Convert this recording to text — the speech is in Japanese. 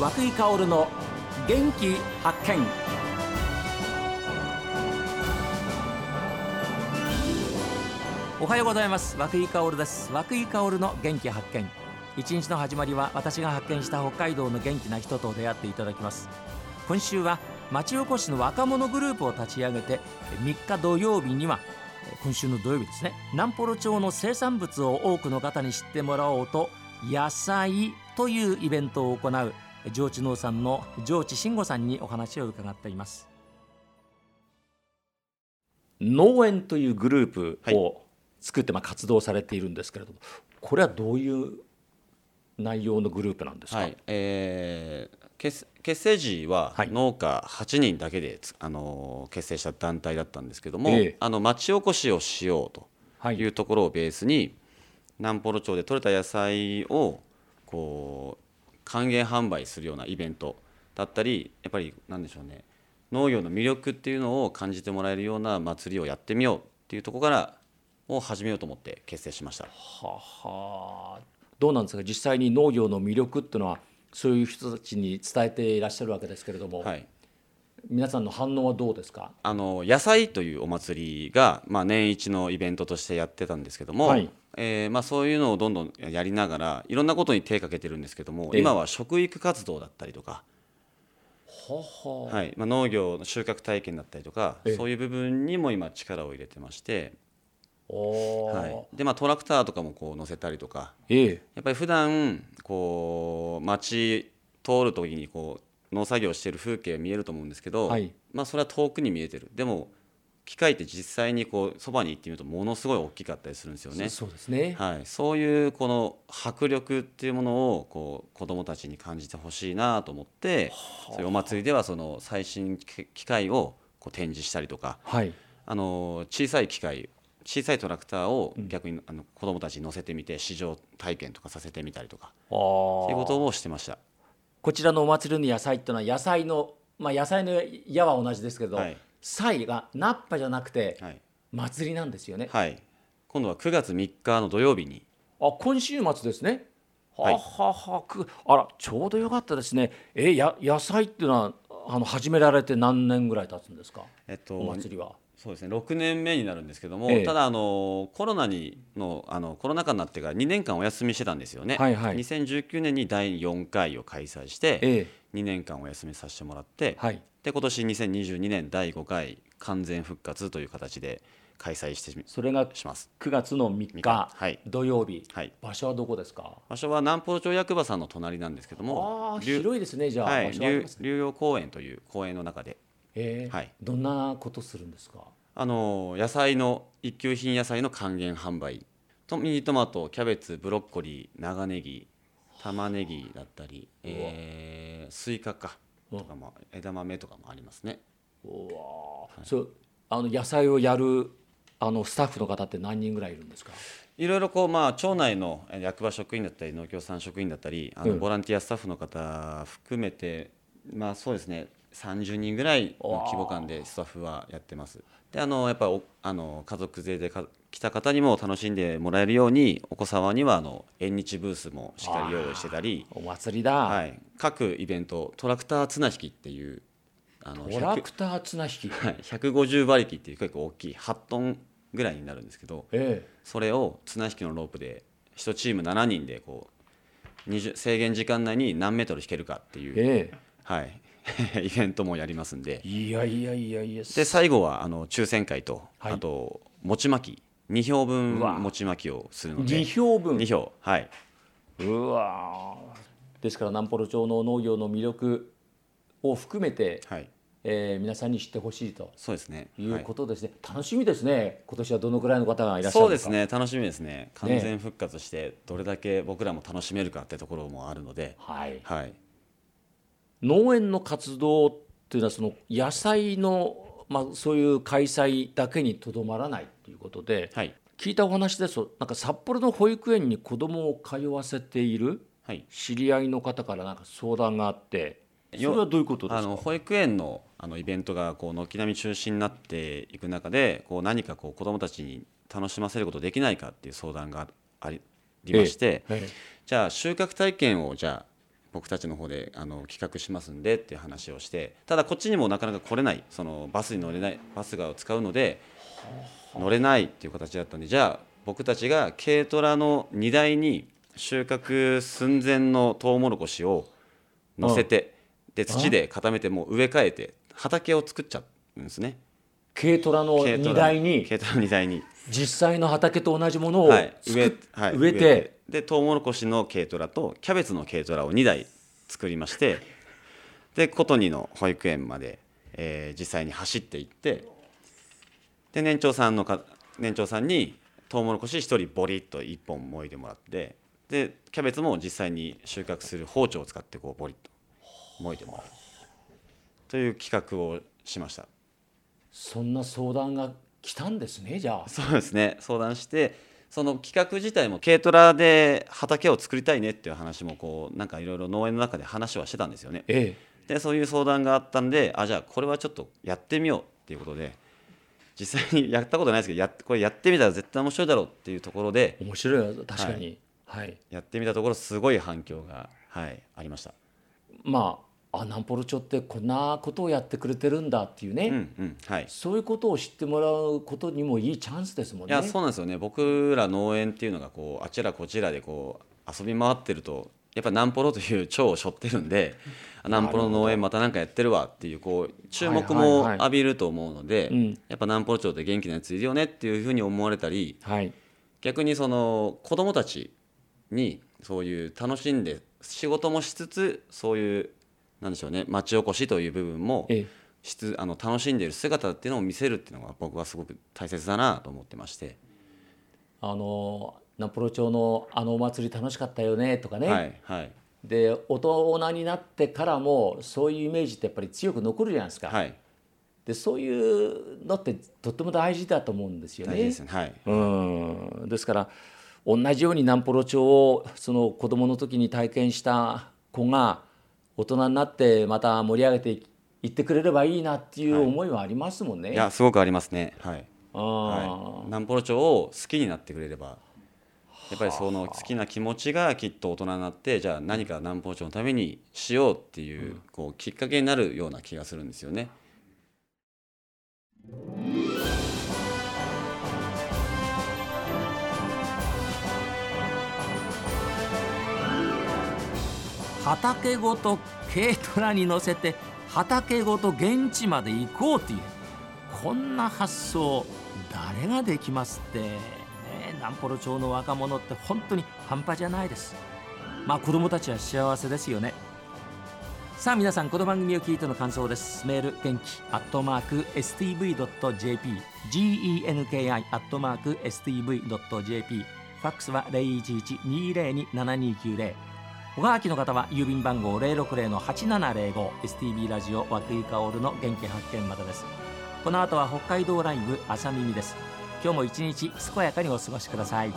和久井薫の元気発見。おはようございます。和久井薫です。和久井薫の元気発見。一日の始まりは私が発見した北海道の元気な人と出会っていただきます。今週は町おこしの若者グループを立ち上げて3日土曜日には今週の土曜日ですね南幌町の生産物を多くの方に知ってもらおうと野菜というイベントを行う上智農産の上智慎吾さんにお話を伺っています。農園というグループを作ってまあ活動されているんですけれども、これはどういう内容のグループなんですか、はい。えー、結結成時ははい。農家8人だけでつ、あの結成した団体だったんですけども、ええ。あの町おこしをしようとはい。いうところをベースに、南幌町で採れた野菜をこう還元販売するようなイベントだったりやっぱりなんでしょうね農業の魅力っていうのを感じてもらえるような祭りをやってみようっていうところからを始めようと思って結成しました。ははどうなんですか？実際に農業の魅力っていうのはそういう人たちに伝えていらっしゃるわけですけれども、はい皆さんの反応はどうですか？あの野菜というお祭りが、まあ、年一のイベントとしてやってたんですけども、はい。えーまあ、そういうのをどんどんやりながらいろんなことに手をかけてるんですけども、ええ。今は食育活動だったりとか、はは。はい。まあ、農業の収穫体験だったりとか、ええ。そういう部分にも今力を入れてまして、はい。でまあ、トラクターとかもこう乗せたりとかええ。やっぱり普段こう街通る時にこう農作業してる風景見えると思うんですけど、はい。まあ、それは遠くに見えてる。でも機械って実際にこうそばに行ってみるとものすごい大きかったりするんですよね。そうですね、はい、そういうこの迫力っていうものをこう子どもたちに感じてほしいなと思ってそういうお祭りではその最新機械をこう展示したりとかはい。あの小さい機械小さいトラクターを逆にあの子どもたちに乗せてみて試乗体験とかさせてみたりとかあー。そういうことをしてました。こちらのお祭りの野菜っていうのは野菜のまあ野菜の矢は同じですけど、はい。菜がナッパじゃなくてはい。祭りなんですよね、はい、今度は9月3日の土曜日に。あ今週末ですね。ははい。ははくあらちょうどよかったですね。えや野菜っていうのはあの始められて何年ぐらい経つんですか？えっとお祭りはそうですね。6年目になるんですけども、ええ。ただあのコロナにのあのコロナ禍になってから2年間お休みしてたんですよね、はいはい。2019年に第4回を開催してええ。2年間お休みさせてもらって、はい。で今年2022年第5回完全復活という形で開催してみそれがします。9月の3日はい。土曜日、はい。場所はどこですか？場所は南方町役場さんの隣なんですけどもあ広いですねじゃあ、はい。ね。竜陽公園という公園の中でええはい。どんなことするんですか？あの野菜の一級品野菜の還元販売。とミニトマトキャベツブロッコリー長ネギ玉ねぎだったり、えー、スイカかとかも枝豆とかもありますね。うわー。そうあの野菜をやるあのスタッフの方って何人ぐらいいるんですか？いろいろこうまあ町内のえー役場職員だったり農協さん職員だったりあのうん。ボランティアスタッフの方含めてまあそうですね30人ぐらいの規模感でスタッフはやってます。であのやっぱりおあの家族連れでか来た方にも楽しんでもらえるようにお子様にはあの縁日ブースもしっかり用意してたりお祭りだ、はい、各イベントトラクター綱引きっていうあのトラ100クター綱引き、はい、150馬力っていう結構大きい8トンぐらいになるんですけどえそれを綱引きのロープで1チーム7人でこう20制限時間内に何メートル引けるかっていう、ええ。はい、イベントもやりますんで。えいやいやいやいや。で最後はあの抽選会と、はい。あと餅巻き。2票分餅巻きをするので。2票分？2票。はい。うわ。ーですから南幌町の農業の魅力を含めて、はい。えー皆さんに知ってほしいと。そうですね。いうはいことですね、楽しみですね。今年はどのくらいの方がいらっしゃるそうですね。楽しみですね。完全復活してどれだけ僕らも楽しめるかってところもあるので、はい。はい、農園の活動っていうのはその野菜の、まあ、そういう開催だけにとどまらないということで、はい。聞いたお話ですとなんか札幌の保育園に子どもを通わせているはい、知り合いの方からなんか相談があってそれはどういうことですか？あの保育園のあのイベントがこう軒並み中止になっていく中でこう何かこう子どもたちに楽しませることできないかっていう相談がありまして、ええ。じゃあ収穫体験をじゃあ僕たちの方であの企画しますんでっていう話をしてただこっちにもなかなか来れないそのバスに乗れないバスが使うので乗れないっていう形だったんでじゃあ僕たちが軽トラの荷台に収穫寸前のトウモロコシを乗せてで土で固めてもう植え替えて畑を作っちゃうんですね軽トラの荷台に軽トラの荷台に、実際の畑と同じものをはい、植え,、はい、植えて。でトウモロコシの軽トラとキャベツの軽トラを2台作りましてで琴仁の保育園まで、えー実際に走っていってで年長さんのか年長さんにトウモロコシ1人ボリッと1本もいでもらってでキャベツも実際に収穫する包丁を使ってこうボリッともいでもらう。という企画をしました。そんな相談が来たんですねじゃあ。そうですね。相談してその企画自体も軽トラで畑を作りたいねっていう話もこうなんかいろいろ農園の中で話はしてたんですよね。えでそういう相談があったんであじゃあこれはちょっとやってみようっていうことで実際にやったことないですけどやっこれやってみたら絶対面白いだろうっていうところでえ面白いよ確かに。はい、やってみたところすごい反響が、はい、ありました。まああ南ポロ町ってこんなことをやってくれてるんだっていうね、うんうんはい。そういうことを知ってもらうことにもいいチャンスですもんね。いやそうなんですよね。僕ら農園っていうのがこうあちらこちらでこう遊び回ってるとやっぱ南ポロという蝶を背負ってるんで あ南ポロの農園また何かやってるわっていうこう注目も浴びると思うので、うん。やっぱ南ポロ町って元気なやついるよねっていうふうに思われたりはい、逆にその子供たちにそういう楽しんで仕事もしつつそういうなんでしょうね。町おこしという部分もええ。しつあの楽しんでいる姿っていうのを見せるっていうのが僕はすごく大切だなと思ってまして。あの南ポロ町のあのお祭り楽しかったよねとかね、はいはい。で大人になってからもそういうイメージってやっぱり強く残るじゃないですか、はい。でそういうのってとっても大事だと思うんですよね。大事です。ね。はい。うん。ですから同じように南ポロ町をその子供の時に体験した子が大人になってまた盛り上げていってくれればいいなっていう思いはありますもんね。いやすごくありますね。はい、はい、南ポロ町を好きになってくれればやっぱりその好きな気持ちがきっと大人になってじゃあ何か南ポロ町のためにしようっていう,、こうきっかけになるような気がするんですよね。畑ごと軽トラに乗せて畑ごと現地まで行こうというこんな発想誰ができますってね。南幌町の若者って本当に半端じゃないです。まあ子供たちは幸せですよね。さあ皆さんこの番組を聞いての感想です。メール元気アットマーク STV.jp genki アットマーク STV.jp ファックスは0112027290おはがきの方は郵便番号060-8705 STB ラジオ和久井薫の元気発見までです。この後は北海道ライブ朝耳です。今日も一日健やかにお過ごしください。